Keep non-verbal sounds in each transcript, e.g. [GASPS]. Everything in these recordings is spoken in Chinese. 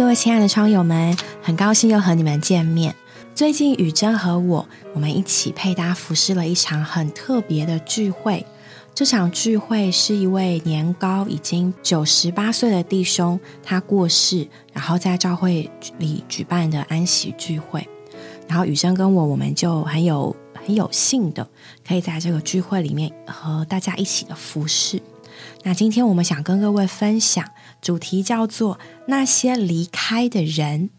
各位亲爱的窗友们，很高兴又和你们见面。最近雨珍和我，我们一起配搭服饰了一场很特别的聚会。这场聚会是一位年高已经九十八岁的弟兄，他过世，然后在教会里举办的安息聚会。然后雨珍跟我，我们就很有很有幸的，可以在这个聚会里面和大家一起的服侍。那今天我们想跟各位分享，主题叫做那些离开的人，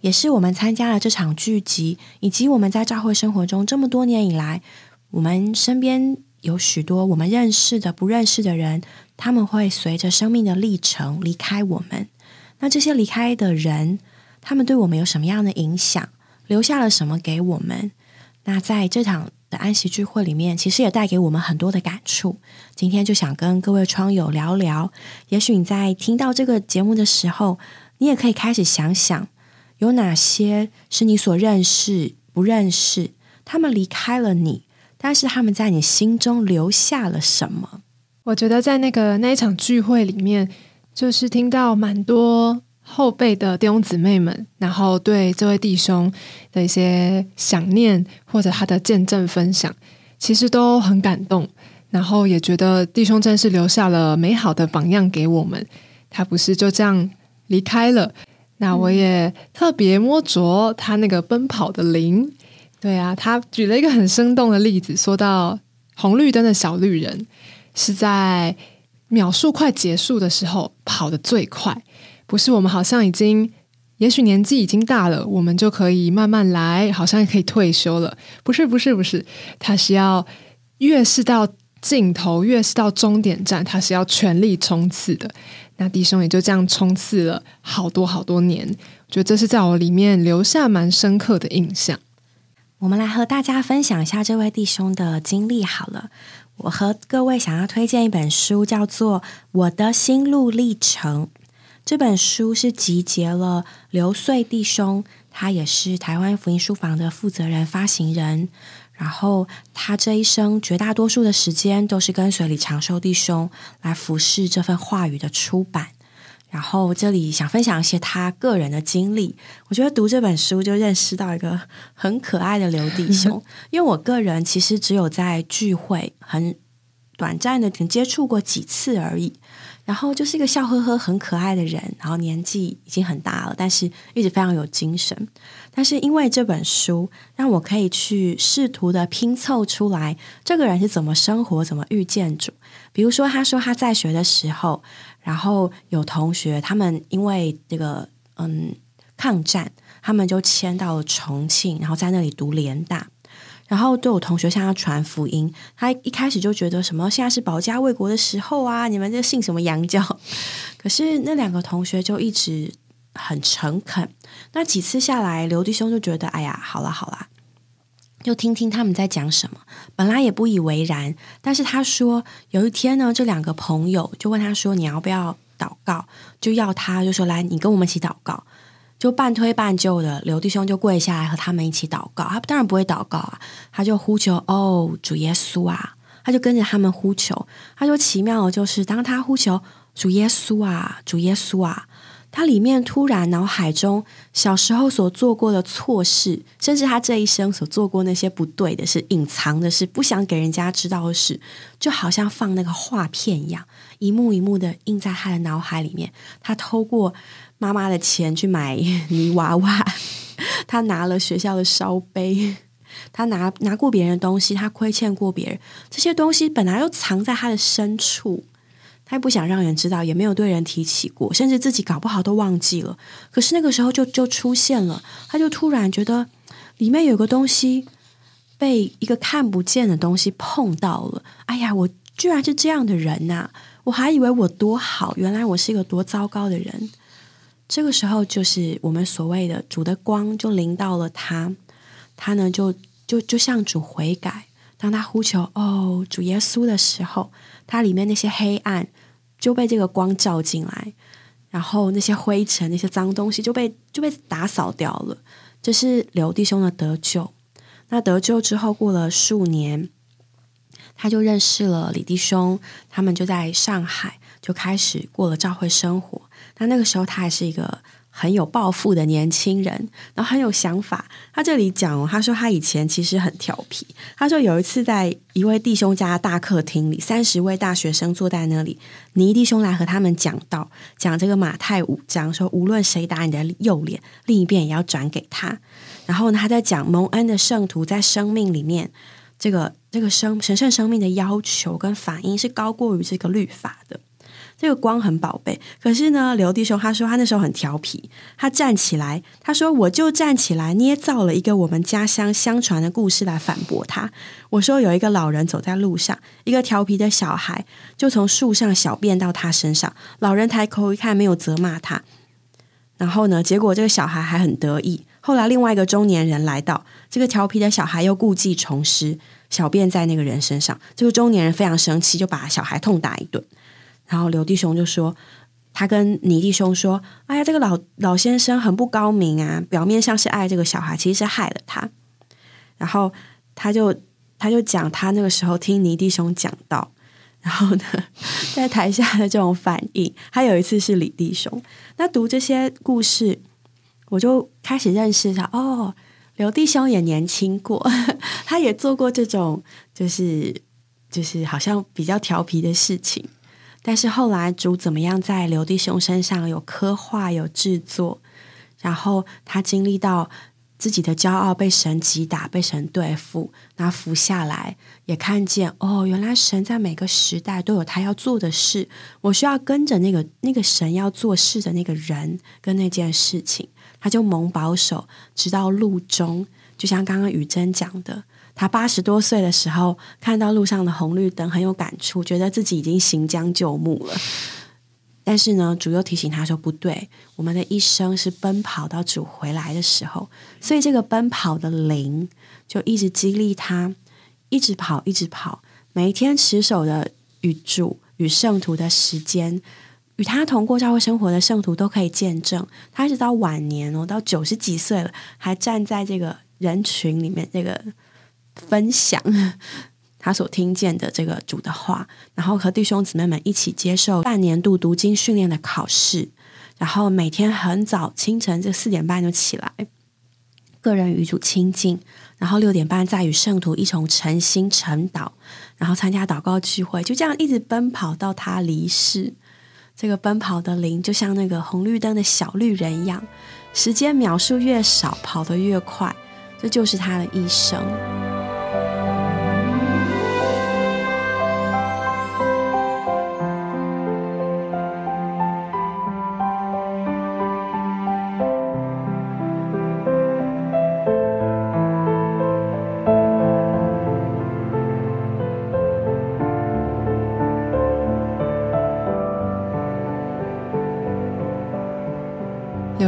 也是我们参加了这场聚集，以及我们在教会生活中这么多年以来，我们身边有许多我们认识的、不认识的人，他们会随着生命的历程离开我们。那这些离开的人，他们对我们有什么样的影响？留下了什么给我们？那在这场。的安息聚会里面，其实也带给我们很多的感触。今天就想跟各位窗友聊聊，也许你在听到这个节目的时候，你也可以开始想想，有哪些是你所认识、不认识，他们离开了你，但是他们在你心中留下了什么？我觉得在那个那一场聚会里面，就是听到蛮多。后辈的弟兄姊妹们，然后对这位弟兄的一些想念或者他的见证分享，其实都很感动。然后也觉得弟兄真是留下了美好的榜样给我们。他不是就这样离开了。那我也特别摸着他那个奔跑的灵。[LAUGHS] 对啊，他举了一个很生动的例子，说到红绿灯的小绿人是在秒数快结束的时候跑得最快。不是我们好像已经，也许年纪已经大了，我们就可以慢慢来，好像也可以退休了。不是，不是，不是，他是要越是到尽头，越是到终点站，他是要全力冲刺的。那弟兄也就这样冲刺了好多好多年，我觉得这是在我里面留下蛮深刻的印象。我们来和大家分享一下这位弟兄的经历好了。我和各位想要推荐一本书，叫做《我的心路历程》。这本书是集结了刘穗弟兄，他也是台湾福音书房的负责人、发行人。然后他这一生绝大多数的时间都是跟随李长寿弟兄来服侍这份话语的出版。然后这里想分享一些他个人的经历。我觉得读这本书就认识到一个很可爱的刘弟兄，[LAUGHS] 因为我个人其实只有在聚会很短暂的接触过几次而已。然后就是一个笑呵呵、很可爱的人，然后年纪已经很大了，但是一直非常有精神。但是因为这本书，让我可以去试图的拼凑出来这个人是怎么生活、怎么遇见主。比如说，他说他在学的时候，然后有同学他们因为这个嗯抗战，他们就迁到了重庆，然后在那里读联大。然后都有同学向他传福音，他一开始就觉得什么现在是保家卫国的时候啊，你们这信什么洋教？[LAUGHS] 可是那两个同学就一直很诚恳。那几次下来，刘弟兄就觉得，哎呀，好了好了，就听听他们在讲什么。本来也不以为然，但是他说有一天呢，这两个朋友就问他说：“你要不要祷告？”就要他就说：“来，你跟我们一起祷告。”就半推半就的，刘弟兄就跪下来和他们一起祷告。他当然不会祷告啊，他就呼求：“哦，主耶稣啊！”他就跟着他们呼求。他说：“奇妙的就是，当他呼求主耶稣啊，主耶稣啊，他里面突然脑海中小时候所做过的错事，甚至他这一生所做过那些不对的事、隐藏的事、不想给人家知道的事，就好像放那个画片一样，一幕一幕的印在他的脑海里面。他透过。妈妈的钱去买泥娃娃，[LAUGHS] 他拿了学校的烧杯，他拿拿过别人的东西，他亏欠过别人，这些东西本来又藏在他的深处，他也不想让人知道，也没有对人提起过，甚至自己搞不好都忘记了。可是那个时候就就出现了，他就突然觉得里面有个东西被一个看不见的东西碰到了。哎呀，我居然是这样的人呐！我还以为我多好，原来我是一个多糟糕的人。这个时候，就是我们所谓的主的光就临到了他，他呢就就就向主悔改。当他呼求“哦，主耶稣”的时候，他里面那些黑暗就被这个光照进来，然后那些灰尘、那些脏东西就被就被打扫掉了。这是刘弟兄的得救。那得救之后，过了数年，他就认识了李弟兄，他们就在上海就开始过了教会生活。那那个时候，他还是一个很有抱负的年轻人，然后很有想法。他这里讲，他说他以前其实很调皮。他说有一次在一位弟兄家大客厅里，三十位大学生坐在那里，尼弟兄来和他们讲道，讲这个马太五章，说无论谁打你的右脸，另一边也要转给他。然后呢，他在讲蒙恩的圣徒在生命里面，这个这个生神圣生命的要求跟反应是高过于这个律法的。这个光很宝贝，可是呢，刘弟兄他说他那时候很调皮，他站起来，他说我就站起来捏造了一个我们家乡相传的故事来反驳他。我说有一个老人走在路上，一个调皮的小孩就从树上小便到他身上，老人抬头一看，没有责骂他，然后呢，结果这个小孩还很得意。后来另外一个中年人来到，这个调皮的小孩又故技重施，小便在那个人身上，这个中年人非常生气，就把小孩痛打一顿。然后刘弟兄就说：“他跟倪弟兄说，哎呀，这个老老先生很不高明啊，表面上是爱这个小孩，其实是害了他。”然后他就他就讲他那个时候听倪弟兄讲到，然后呢，在台下的这种反应。还有一次是李弟兄，那读这些故事，我就开始认识他。哦，刘弟兄也年轻过，[LAUGHS] 他也做过这种，就是就是好像比较调皮的事情。但是后来主怎么样在刘弟兄身上有刻画有制作，然后他经历到自己的骄傲被神击打被神对付，那服下来也看见哦，原来神在每个时代都有他要做的事，我需要跟着那个那个神要做事的那个人跟那件事情，他就蒙保守，直到路中，就像刚刚雨珍讲的。他八十多岁的时候，看到路上的红绿灯，很有感触，觉得自己已经行将就木了。但是呢，主又提醒他说：“不对，我们的一生是奔跑到主回来的时候。”所以这个奔跑的灵就一直激励他，一直跑，一直跑。每一天持守的与主与圣徒的时间，与他同过教会生活的圣徒都可以见证，他一直到晚年哦，到九十几岁了，还站在这个人群里面，这个。分享 [LAUGHS] 他所听见的这个主的话，然后和弟兄姊妹们一起接受半年度读经训练的考试，然后每天很早清晨这四点半就起来，个人与主亲近，然后六点半再与圣徒一同诚心晨祷，然后参加祷告聚会，就这样一直奔跑到他离世。这个奔跑的灵就像那个红绿灯的小绿人一样，时间秒数越少，跑得越快，这就是他的一生。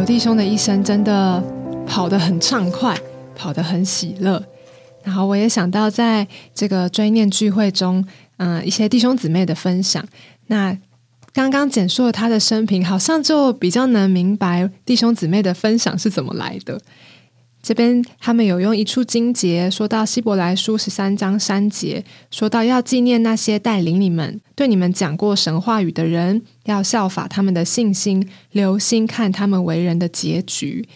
弟兄的一生真的跑得很畅快，跑得很喜乐。然后我也想到，在这个追念聚会中，嗯，一些弟兄姊妹的分享。那刚刚简述了他的生平，好像就比较能明白弟兄姊妹的分享是怎么来的。这边他们有用一处经节说到希伯来书十三章三节，说到要纪念那些带领你们、对你们讲过神话语的人，要效法他们的信心，留心看他们为人的结局。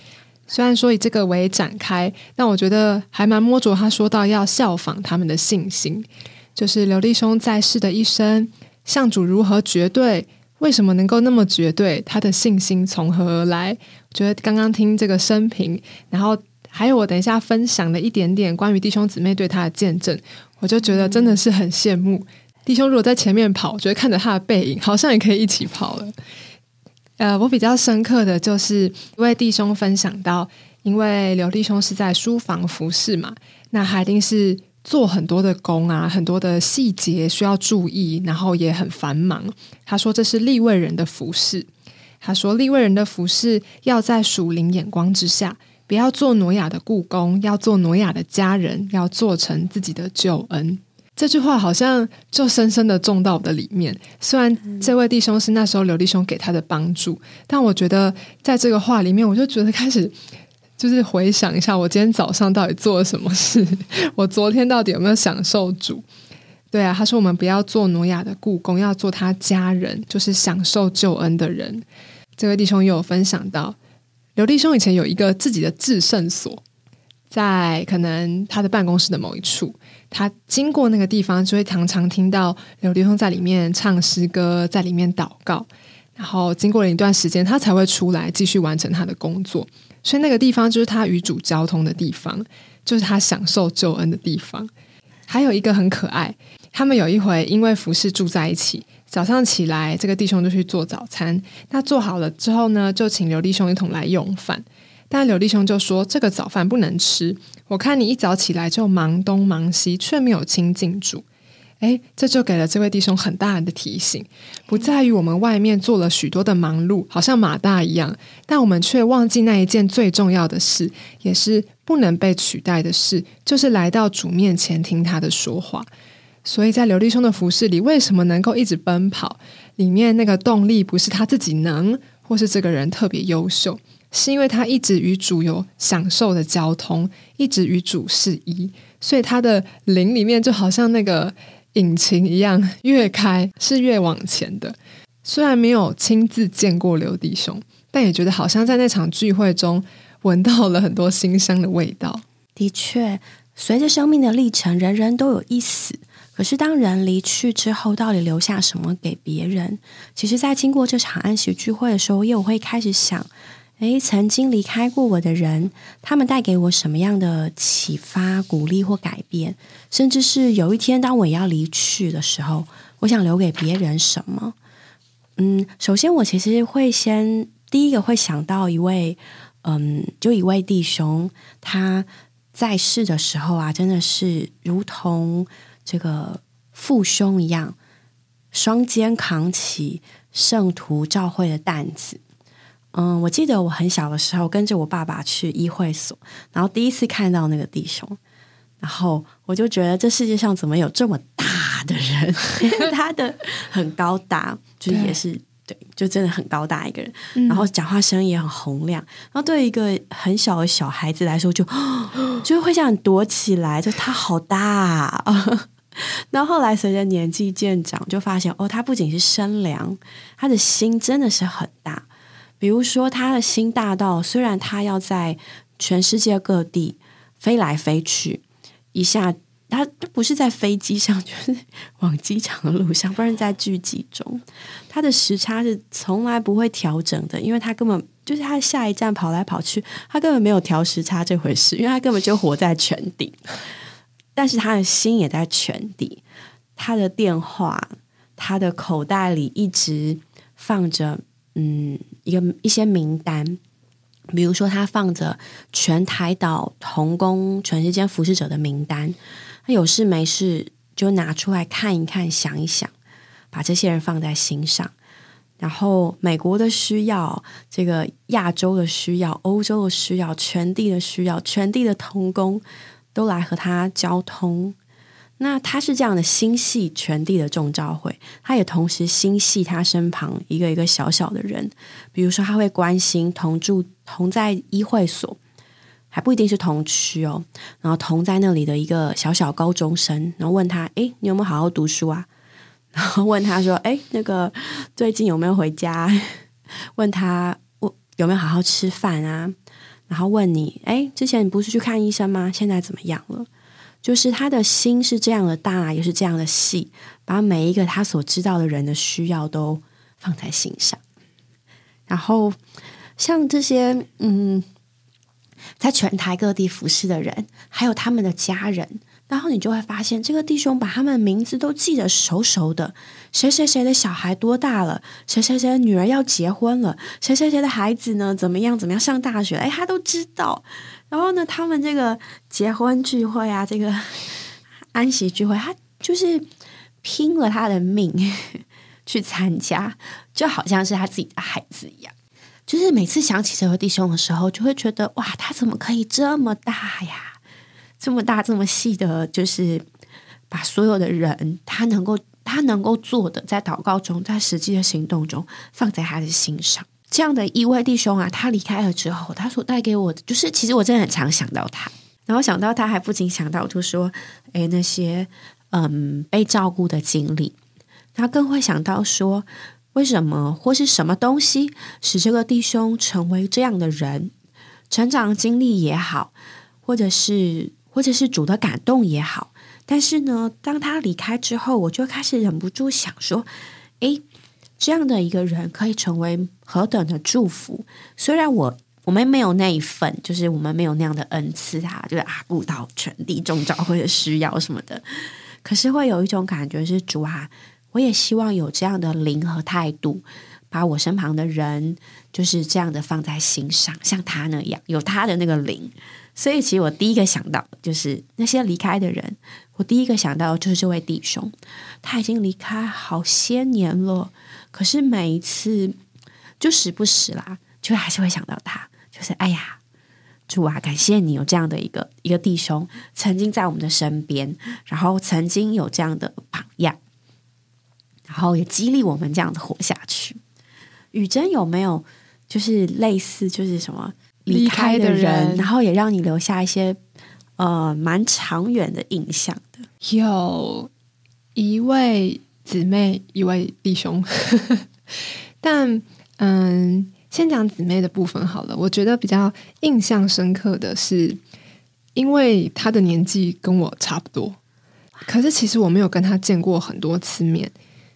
虽然说以这个为展开，但我觉得还蛮摸着他说到要效仿他们的信心，就是刘立兄在世的一生，向主如何绝对，为什么能够那么绝对，他的信心从何而来？我觉得刚刚听这个生平，然后。还有我等一下分享的一点点关于弟兄姊妹对他的见证，我就觉得真的是很羡慕弟兄。如果在前面跑，我觉得看着他的背影，好像也可以一起跑了。呃，我比较深刻的就是一位弟兄分享到，因为刘弟兄是在书房服侍嘛，那他一定是做很多的工啊，很多的细节需要注意，然后也很繁忙。他说这是立位人的服侍，他说立位人的服侍要在属灵眼光之下。不要做挪亚的故宫，要做挪亚的家人，要做成自己的救恩。这句话好像就深深的种到我的里面。虽然这位弟兄是那时候刘弟兄给他的帮助，但我觉得在这个话里面，我就觉得开始就是回想一下，我今天早上到底做了什么事？[LAUGHS] 我昨天到底有没有享受主？对啊，他说我们不要做挪亚的故宫，要做他家人，就是享受救恩的人。这位弟兄也有分享到。刘弟兄以前有一个自己的制胜所，在可能他的办公室的某一处，他经过那个地方，就会常常听到刘弟兄在里面唱诗歌，在里面祷告。然后经过了一段时间，他才会出来继续完成他的工作。所以那个地方就是他与主交通的地方，就是他享受救恩的地方。还有一个很可爱，他们有一回因为服侍住在一起，早上起来，这个弟兄就去做早餐。那做好了之后呢，就请刘弟兄一同来用饭。但刘弟兄就说：“这个早饭不能吃，我看你一早起来就忙东忙西，却没有亲近主。”哎，这就给了这位弟兄很大的提醒，不在于我们外面做了许多的忙碌，好像马大一样，但我们却忘记那一件最重要的事，也是不能被取代的事，就是来到主面前听他的说话。所以在刘弟兄的服饰里，为什么能够一直奔跑？里面那个动力不是他自己能，或是这个人特别优秀，是因为他一直与主有享受的交通，一直与主是一，所以他的灵里面就好像那个。引擎一样，越开是越往前的。虽然没有亲自见过刘弟兄，但也觉得好像在那场聚会中闻到了很多馨香的味道。的确，随着生命的历程，人人都有一死。可是当人离去之后，到底留下什么给别人？其实，在经过这场安息聚会的时候，也会开始想。诶，曾经离开过我的人，他们带给我什么样的启发、鼓励或改变？甚至是有一天，当我要离去的时候，我想留给别人什么？嗯，首先，我其实会先第一个会想到一位，嗯，就一位弟兄，他在世的时候啊，真的是如同这个父兄一样，双肩扛起圣徒教会的担子。嗯，我记得我很小的时候跟着我爸爸去议会所，然后第一次看到那个弟兄，然后我就觉得这世界上怎么有这么大的人？[LAUGHS] [LAUGHS] 他的很高大，就是也是对，就真的很高大一个人，然后讲话声音也很洪亮，然后对一个很小的小孩子来说，就 [GASPS] 就会想躲起来，就他好大。[LAUGHS] 然后后来随着年纪渐长，就发现哦，他不仅是身量，他的心真的是很大。比如说，他的心大到，虽然他要在全世界各地飞来飞去，一下他不是在飞机上，[LAUGHS] 就是往机场的路上，不然在剧集中，他的时差是从来不会调整的，因为他根本就是他下一站跑来跑去，他根本没有调时差这回事，因为他根本就活在全地，但是他的心也在全地，他的电话，他的口袋里一直放着。嗯，一个一些名单，比如说他放着全台岛同工全世界服侍者的名单，他有事没事就拿出来看一看，想一想，把这些人放在心上。然后美国的需要，这个亚洲的需要，欧洲的需要，全地的需要，全地的同工都来和他交通。那他是这样的心系全地的众教会，他也同时心系他身旁一个一个小小的人，比如说他会关心同住同在医会所，还不一定是同区哦，然后同在那里的一个小小高中生，然后问他：哎，你有没有好好读书啊？然后问他说：哎，那个最近有没有回家？[LAUGHS] 问他我有没有好好吃饭啊？然后问你：哎，之前你不是去看医生吗？现在怎么样了？就是他的心是这样的大，也是这样的细，把每一个他所知道的人的需要都放在心上。然后，像这些嗯，在全台各地服侍的人，还有他们的家人，然后你就会发现，这个弟兄把他们的名字都记得熟熟的。谁谁谁的小孩多大了？谁谁谁的女儿要结婚了？谁谁谁的孩子呢？怎么样？怎么样上大学？哎，他都知道。然后呢，他们这个结婚聚会啊，这个安息聚会，他就是拼了他的命 [LAUGHS] 去参加，就好像是他自己的孩子一样。就是每次想起这位弟兄的时候，就会觉得哇，他怎么可以这么大呀？这么大这么细的，就是把所有的人他能够他能够做的，在祷告中，在实际的行动中，放在他的心上。这样的一位弟兄啊，他离开了之后，他所带给我的，就是其实我真的很常想到他，然后想到他还不仅想到，就说，诶那些嗯被照顾的经历，他更会想到说，为什么或是什么东西使这个弟兄成为这样的人？成长经历也好，或者是或者是主的感动也好。但是呢，当他离开之后，我就开始忍不住想说：，诶，这样的一个人可以成为何等的祝福？虽然我我们没有那一份，就是我们没有那样的恩赐啊，就是啊，顾到全地中召会的需要什么的，可是会有一种感觉是主啊。我也希望有这样的灵和态度，把我身旁的人就是这样的放在心上，像他那样有他的那个灵。所以，其实我第一个想到就是那些离开的人。我第一个想到就是这位弟兄，他已经离开好些年了，可是每一次就时不时啦，就还是会想到他。就是哎呀，主啊，感谢你有这样的一个一个弟兄，曾经在我们的身边，然后曾经有这样的榜样。然后也激励我们这样子活下去。雨珍有没有就是类似就是什么离开的人，然后也让你留下一些呃蛮长远的印象的？有一位姊妹，一位弟兄。[LAUGHS] 但嗯，先讲姊妹的部分好了。我觉得比较印象深刻的是，因为她的年纪跟我差不多，可是其实我没有跟她见过很多次面。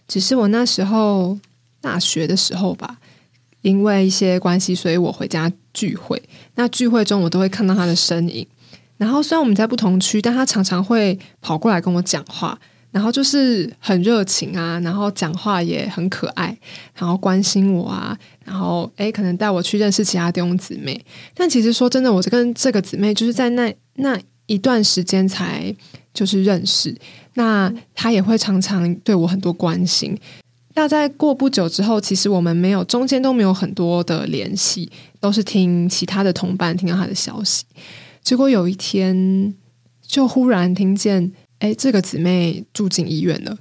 只是我那时候大学的时候吧，因为一些关系，所以我回家聚会。那聚会中，我都会看到他的身影。然后虽然我们在不同区，但他常常会跑过来跟我讲话，然后就是很热情啊，然后讲话也很可爱，然后关心我啊，然后诶，可能带我去认识其他弟兄姊妹。但其实说真的，我跟这个姊妹就是在那那一段时间才就是认识。那他也会常常对我很多关心。那在过不久之后，其实我们没有中间都没有很多的联系，都是听其他的同伴听到他的消息。结果有一天，就忽然听见，哎，这个姊妹住进医院了。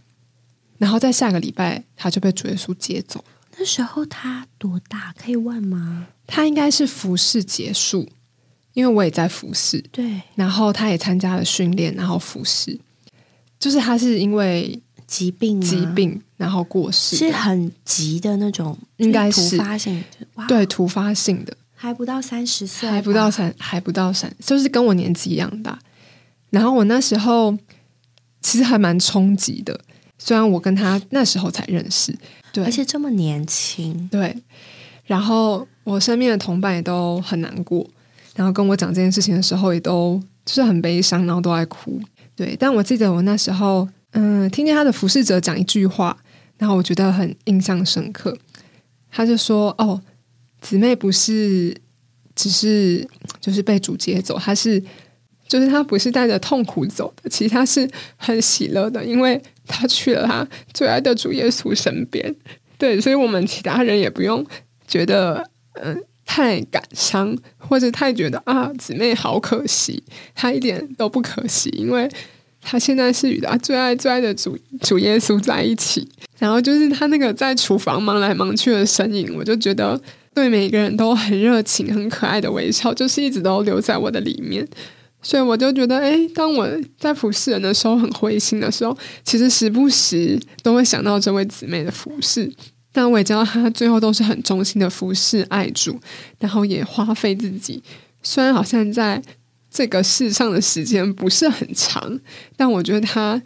然后在下个礼拜，他就被主耶稣接走。那时候他多大？可以问吗？他应该是服侍结束，因为我也在服侍。对。然后他也参加了训练，然后服侍。就是他是因为疾病疾病然后过世，是很急的那种，应该是突发性的，对，突发性的，还不到三十岁，还不到三，还不到三，就是跟我年纪一样大。然后我那时候其实还蛮冲击的，虽然我跟他那时候才认识，对，而且这么年轻，对。然后我身边的同伴也都很难过，然后跟我讲这件事情的时候，也都就是很悲伤，然后都在哭。对，但我记得我那时候，嗯，听见他的服侍者讲一句话，然后我觉得很印象深刻。他就说：“哦，姊妹不是只是就是被主接走，他是就是他不是带着痛苦走的，其实他是很喜乐的，因为他去了他最爱的主耶稣身边。对，所以我们其他人也不用觉得嗯太感伤。”或者太觉得啊，姊妹好可惜，她一点都不可惜，因为她现在是与她最爱最爱的主主耶稣在一起。然后就是她那个在厨房忙来忙去的身影，我就觉得对每个人都很热情、很可爱的微笑，就是一直都留在我的里面。所以我就觉得，哎，当我在服侍人的时候很灰心的时候，其实时不时都会想到这位姊妹的服侍。但我也知道，他最后都是很忠心的服侍爱主，然后也花费自己。虽然好像在这个世上的时间不是很长，但我觉得他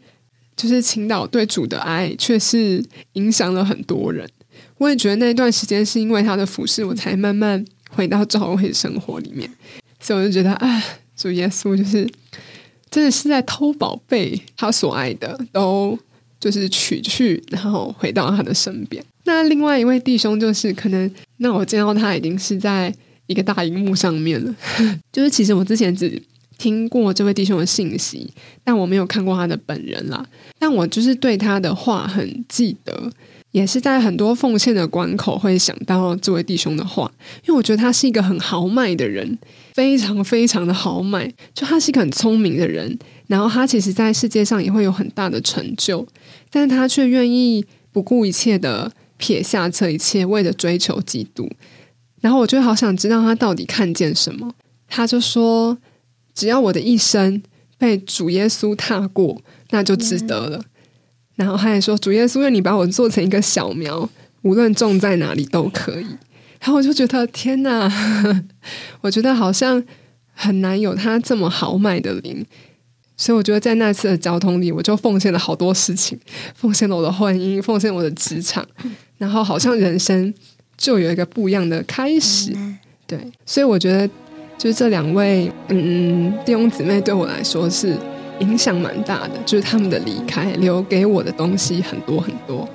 就是青岛对主的爱，却是影响了很多人。我也觉得那段时间是因为他的服侍，我才慢慢回到教会生活里面。所以我就觉得，啊，主耶稣就是真的是在偷宝贝，他所爱的都就是取去，然后回到他的身边。那另外一位弟兄就是，可能那我见到他已经是在一个大荧幕上面了。[LAUGHS] 就是其实我之前只听过这位弟兄的信息，但我没有看过他的本人啦。但我就是对他的话很记得，也是在很多奉献的关口会想到这位弟兄的话，因为我觉得他是一个很豪迈的人，非常非常的豪迈。就他是一个很聪明的人，然后他其实在世界上也会有很大的成就，但是他却愿意不顾一切的。撇下这一切，为了追求基督，然后我就好想知道他到底看见什么。他就说：“只要我的一生被主耶稣踏过，那就值得了。”然后他还说：“主耶稣，愿你把我做成一个小苗，无论种在哪里都可以。然后我就觉得天哪，[LAUGHS] 我觉得好像很难有他这么豪迈的灵。所以我觉得在那次的交通里，我就奉献了好多事情，奉献了我的婚姻，奉献我的职场，然后好像人生就有一个不一样的开始。对，所以我觉得就是这两位嗯弟兄姊妹对我来说是影响蛮大的，就是他们的离开留给我的东西很多很多。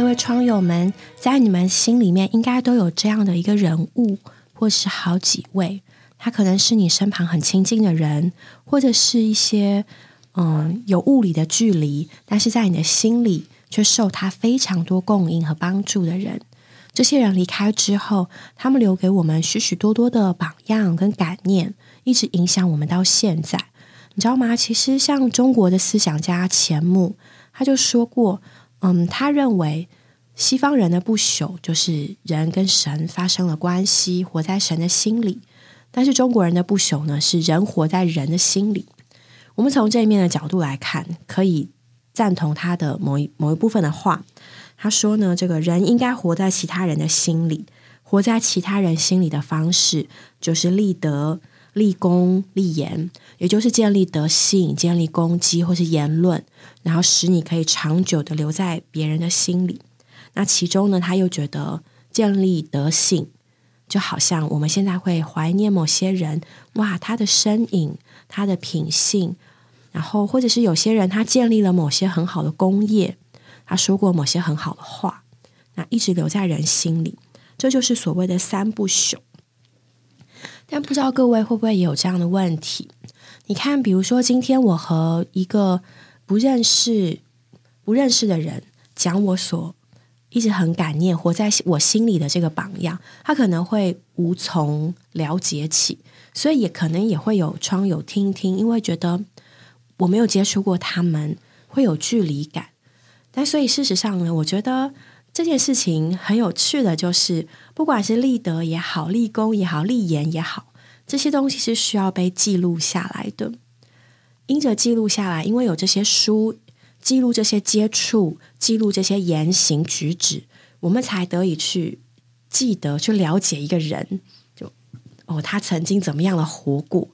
各位窗友们，在你们心里面应该都有这样的一个人物，或是好几位。他可能是你身旁很亲近的人，或者是一些嗯有物理的距离，但是在你的心里却受他非常多供应和帮助的人。这些人离开之后，他们留给我们许许多多的榜样跟感念，一直影响我们到现在。你知道吗？其实像中国的思想家钱穆，他就说过。嗯，他认为西方人的不朽就是人跟神发生了关系，活在神的心里；但是中国人的不朽呢，是人活在人的心里。我们从这一面的角度来看，可以赞同他的某一某一部分的话。他说呢，这个人应该活在其他人的心里，活在其他人心里的方式就是立德。立功立言，也就是建立德性、建立功绩或是言论，然后使你可以长久的留在别人的心里。那其中呢，他又觉得建立德性，就好像我们现在会怀念某些人，哇，他的身影、他的品性，然后或者是有些人他建立了某些很好的功业，他说过某些很好的话，那一直留在人心里，这就是所谓的三不朽。但不知道各位会不会也有这样的问题？你看，比如说今天我和一个不认识、不认识的人讲我所一直很感念、活在我心里的这个榜样，他可能会无从了解起，所以也可能也会有窗友听听，因为觉得我没有接触过他们，会有距离感。但所以事实上呢，我觉得。这件事情很有趣的，就是不管是立德也好、立功也好、立言也好，这些东西是需要被记录下来的。因着记录下来，因为有这些书记录这些接触、记录这些言行举止，我们才得以去记得、去了解一个人。就哦，他曾经怎么样的活过，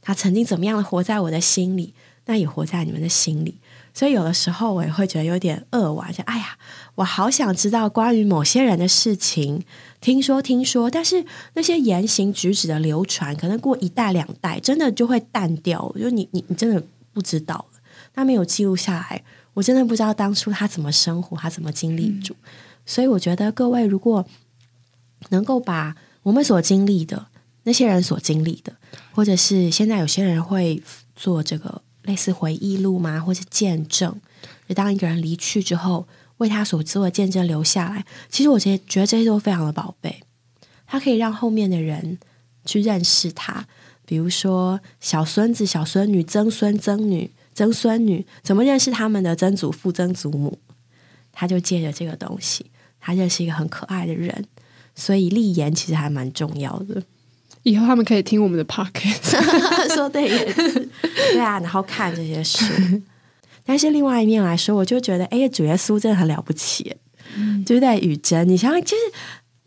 他曾经怎么样的活在我的心里，那也活在你们的心里。所以有的时候我也会觉得有点扼腕，就哎呀，我好想知道关于某些人的事情，听说听说，但是那些言行举止的流传，可能过一代两代，真的就会淡掉。就你你你真的不知道了，他没有记录下来，我真的不知道当初他怎么生活，他怎么经历住。所以我觉得各位如果能够把我们所经历的那些人所经历的，或者是现在有些人会做这个。类似回忆录吗，或者见证？就当一个人离去之后，为他所做的见证留下来。其实我觉觉得这些都非常的宝贝，它可以让后面的人去认识他。比如说小孙子、小孙女、曾孙、曾女、曾孙女，怎么认识他们的曾祖父、曾祖母？他就借着这个东西，他认识一个很可爱的人。所以立言其实还蛮重要的。以后他们可以听我们的 podcast，[LAUGHS] 说对也是对啊，然后看这些书。[LAUGHS] 但是另外一面来说，我就觉得，哎，主耶稣真的很了不起，嗯就是在雨珍。你想想，就是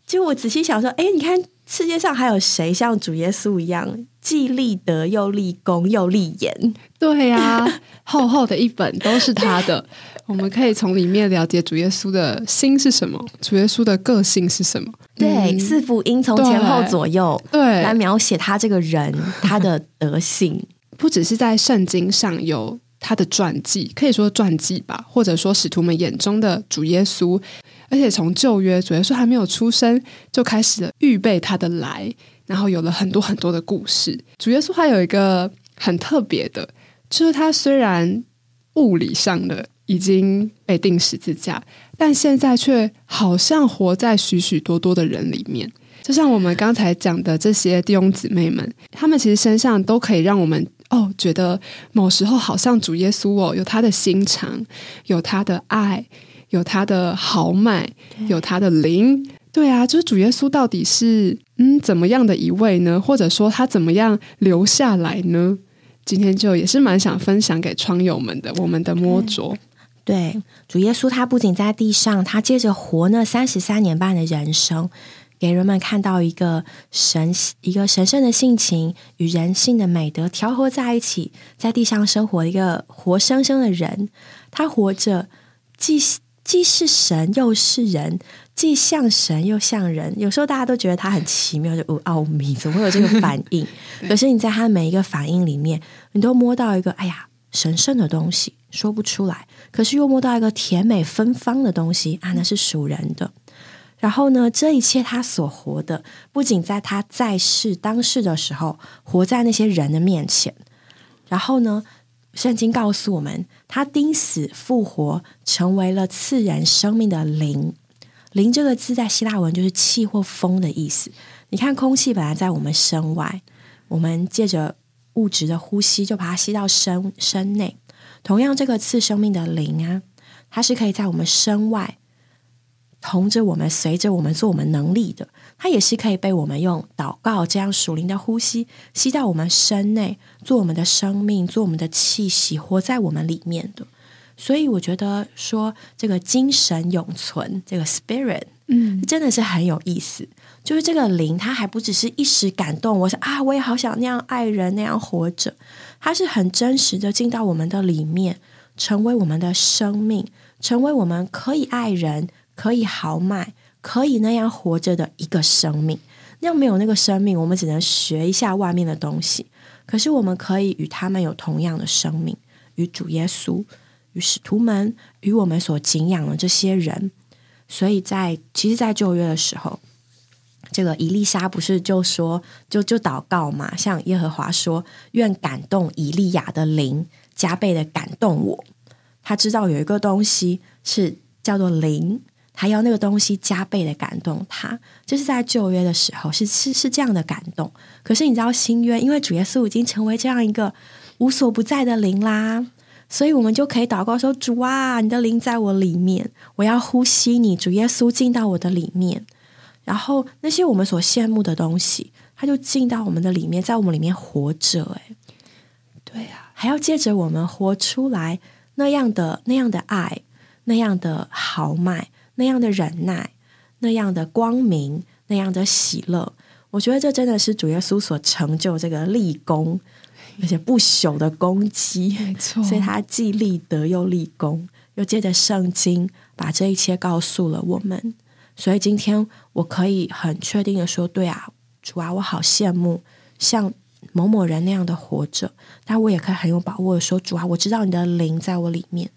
就我仔细想说，哎，你看世界上还有谁像主耶稣一样，既立德又立功又立言？对呀，[LAUGHS] 厚厚的一本都是他的。我们可以从里面了解主耶稣的心是什么，主耶稣的个性是什么。对，四福音从前后左右对。来描写他这个人 [LAUGHS] 他的德性，不只是在圣经上有他的传记，可以说传记吧，或者说使徒们眼中的主耶稣，而且从旧约主耶稣还没有出生就开始了预备他的来，然后有了很多很多的故事。主耶稣还有一个很特别的，就是他虽然物理上的。已经被钉十字架，但现在却好像活在许许多多的人里面。就像我们刚才讲的这些弟兄姊妹们，他们其实身上都可以让我们哦，觉得某时候好像主耶稣哦，有他的心肠，有他的爱，有他的豪迈，有他的灵。对啊，就是主耶稣到底是嗯怎么样的一位呢？或者说他怎么样留下来呢？今天就也是蛮想分享给窗友们的，我们的摸着。对，主耶稣他不仅在地上，他接着活那三十三年半的人生，给人们看到一个神一个神圣的性情与人性的美德调和在一起，在地上生活一个活生生的人。他活着，既既是神又是人，既像神又像人。有时候大家都觉得他很奇妙，就奥秘，怎么会有这个反应？[LAUGHS] 可是你在他每一个反应里面，你都摸到一个哎呀神圣的东西，说不出来。可是又摸到一个甜美芬芳的东西啊，那是属人的。然后呢，这一切他所活的，不仅在他在世当世的时候，活在那些人的面前。然后呢，圣经告诉我们，他钉死复活，成为了赐人生命的灵。灵这个字在希腊文就是气或风的意思。你看，空气本来在我们身外，我们借着物质的呼吸，就把它吸到身身内。同样，这个次生命的灵啊，它是可以在我们身外同着我们、随着我们做我们能力的。它也是可以被我们用祷告这样属灵的呼吸吸到我们身内，做我们的生命、做我们的气息，活在我们里面的。所以，我觉得说这个精神永存，这个 spirit，嗯，真的是很有意思。就是这个灵，它还不只是一时感动，我想啊，我也好想那样爱人，那样活着。它是很真实的进到我们的里面，成为我们的生命，成为我们可以爱人、可以豪迈、可以那样活着的一个生命。那样没有那个生命，我们只能学一下外面的东西。可是我们可以与他们有同样的生命，与主耶稣、与使徒们、与我们所敬仰的这些人。所以在其实，在旧约的时候。这个伊丽莎不是就说就就祷告嘛？像耶和华说：“愿感动以利亚的灵加倍的感动我。”他知道有一个东西是叫做灵，他要那个东西加倍的感动他。就是在旧约的时候是是是这样的感动。可是你知道新约，因为主耶稣已经成为这样一个无所不在的灵啦，所以我们就可以祷告说：“主啊，你的灵在我里面，我要呼吸你，主耶稣进到我的里面。”然后那些我们所羡慕的东西，它就进到我们的里面，在我们里面活着。哎，对呀，还要借着我们活出来那样的那样的爱，那样的豪迈，那样的忍耐，那样的光明，那样的喜乐。我觉得这真的是主耶稣所成就这个立功，而且不朽的功绩。没错，[LAUGHS] 所以他既立德又立功，又借着圣经把这一切告诉了我们。所以今天我可以很确定的说，对啊，主啊，我好羡慕像某某人那样的活着。但我也可以很有把握的说，主啊，我知道你的灵在我里面。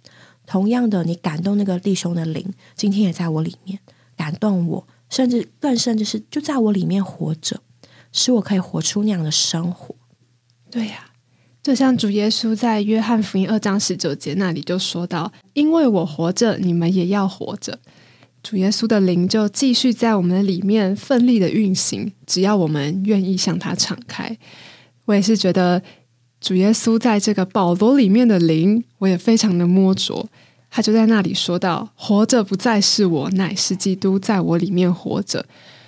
同样的，你感动那个弟兄的灵，今天也在我里面感动我，甚至更甚至是就在我里面活着，使我可以活出那样的生活。对呀，就像主耶稣在约翰福音二章十九节那里就说到：“因为我活着，你们也要活着。”主耶稣的灵就继续在我们的里面奋力的运行，只要我们愿意向他敞开。我也是觉得主耶稣在这个保罗里面的灵，我也非常的摸着。他就在那里说到：“活着不再是我，乃是基督在我里面活着。”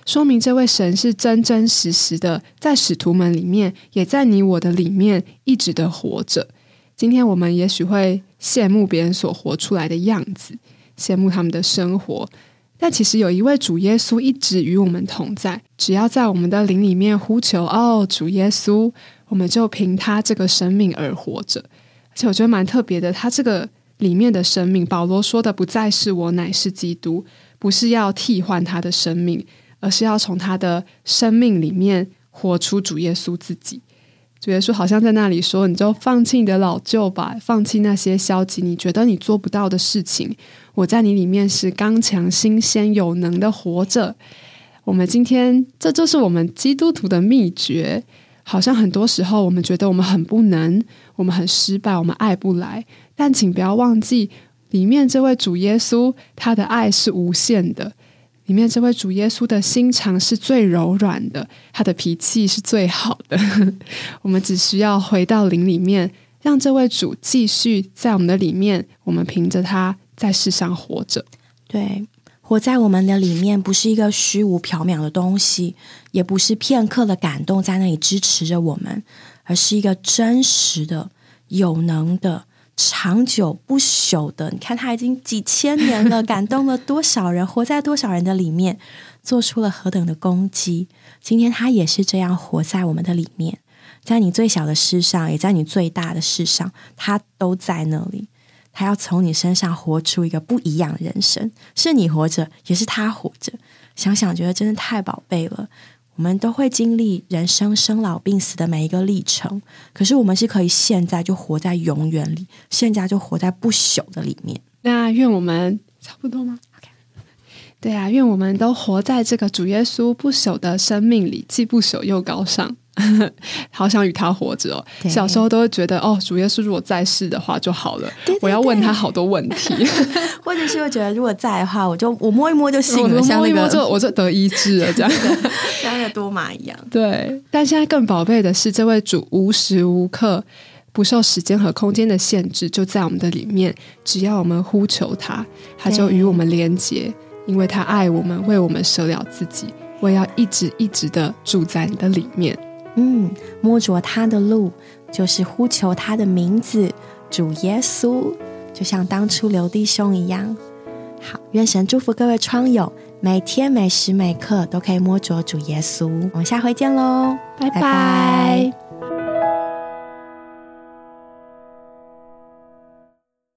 说明这位神是真真实实的，在使徒们里面，也在你我的里面一直的活着。今天我们也许会羡慕别人所活出来的样子，羡慕他们的生活。但其实有一位主耶稣一直与我们同在，只要在我们的灵里面呼求哦，主耶稣，我们就凭他这个生命而活着。而且我觉得蛮特别的，他这个里面的生命，保罗说的不再是我，乃是基督，不是要替换他的生命，而是要从他的生命里面活出主耶稣自己。主耶稣好像在那里说：“你就放弃你的老旧吧，放弃那些消极，你觉得你做不到的事情。我在你里面是刚强、新鲜、有能的活着。”我们今天这就是我们基督徒的秘诀。好像很多时候我们觉得我们很不能，我们很失败，我们爱不来。但请不要忘记，里面这位主耶稣，他的爱是无限的。里面这位主耶稣的心肠是最柔软的，他的脾气是最好的。[LAUGHS] 我们只需要回到灵里面，让这位主继续在我们的里面，我们凭着他在世上活着。对，活在我们的里面，不是一个虚无缥缈的东西，也不是片刻的感动在那里支持着我们，而是一个真实的、有能的、长久不朽的。你看，他已经几千年了，感动了多少人，活在多少人的里面，做出了何等的功绩。今天他也是这样活在我们的里面，在你最小的事上，也在你最大的事上，他都在那里。他要从你身上活出一个不一样的人生，是你活着，也是他活着。想想，觉得真的太宝贝了。我们都会经历人生生老病死的每一个历程，可是我们是可以现在就活在永远里，现在就活在不朽的里面。那愿我们差不多吗？OK，对啊，愿我们都活在这个主耶稣不朽的生命里，既不朽又高尚。[LAUGHS] 好想与他活着哦！小时候都会觉得，哦，主耶稣如果在世的话就好了。我要问他好多问题，[LAUGHS] 或者是会觉得，如果在的话，我就我摸一摸就行了，摸一摸就我就得医治了，这样 [LAUGHS] 像个多玛一样。对，但现在更宝贝的是，这位主无时无刻不受时间和空间的限制，就在我们的里面。只要我们呼求他，他就与我们连结，因为他爱我们，为我们舍了自己。我要一直一直的住在你的里面。嗯，摸着他的路，就是呼求他的名字，主耶稣，就像当初刘弟兄一样。好，愿神祝福各位窗友，每天每时每刻都可以摸着主耶稣。我们下回见喽，拜拜。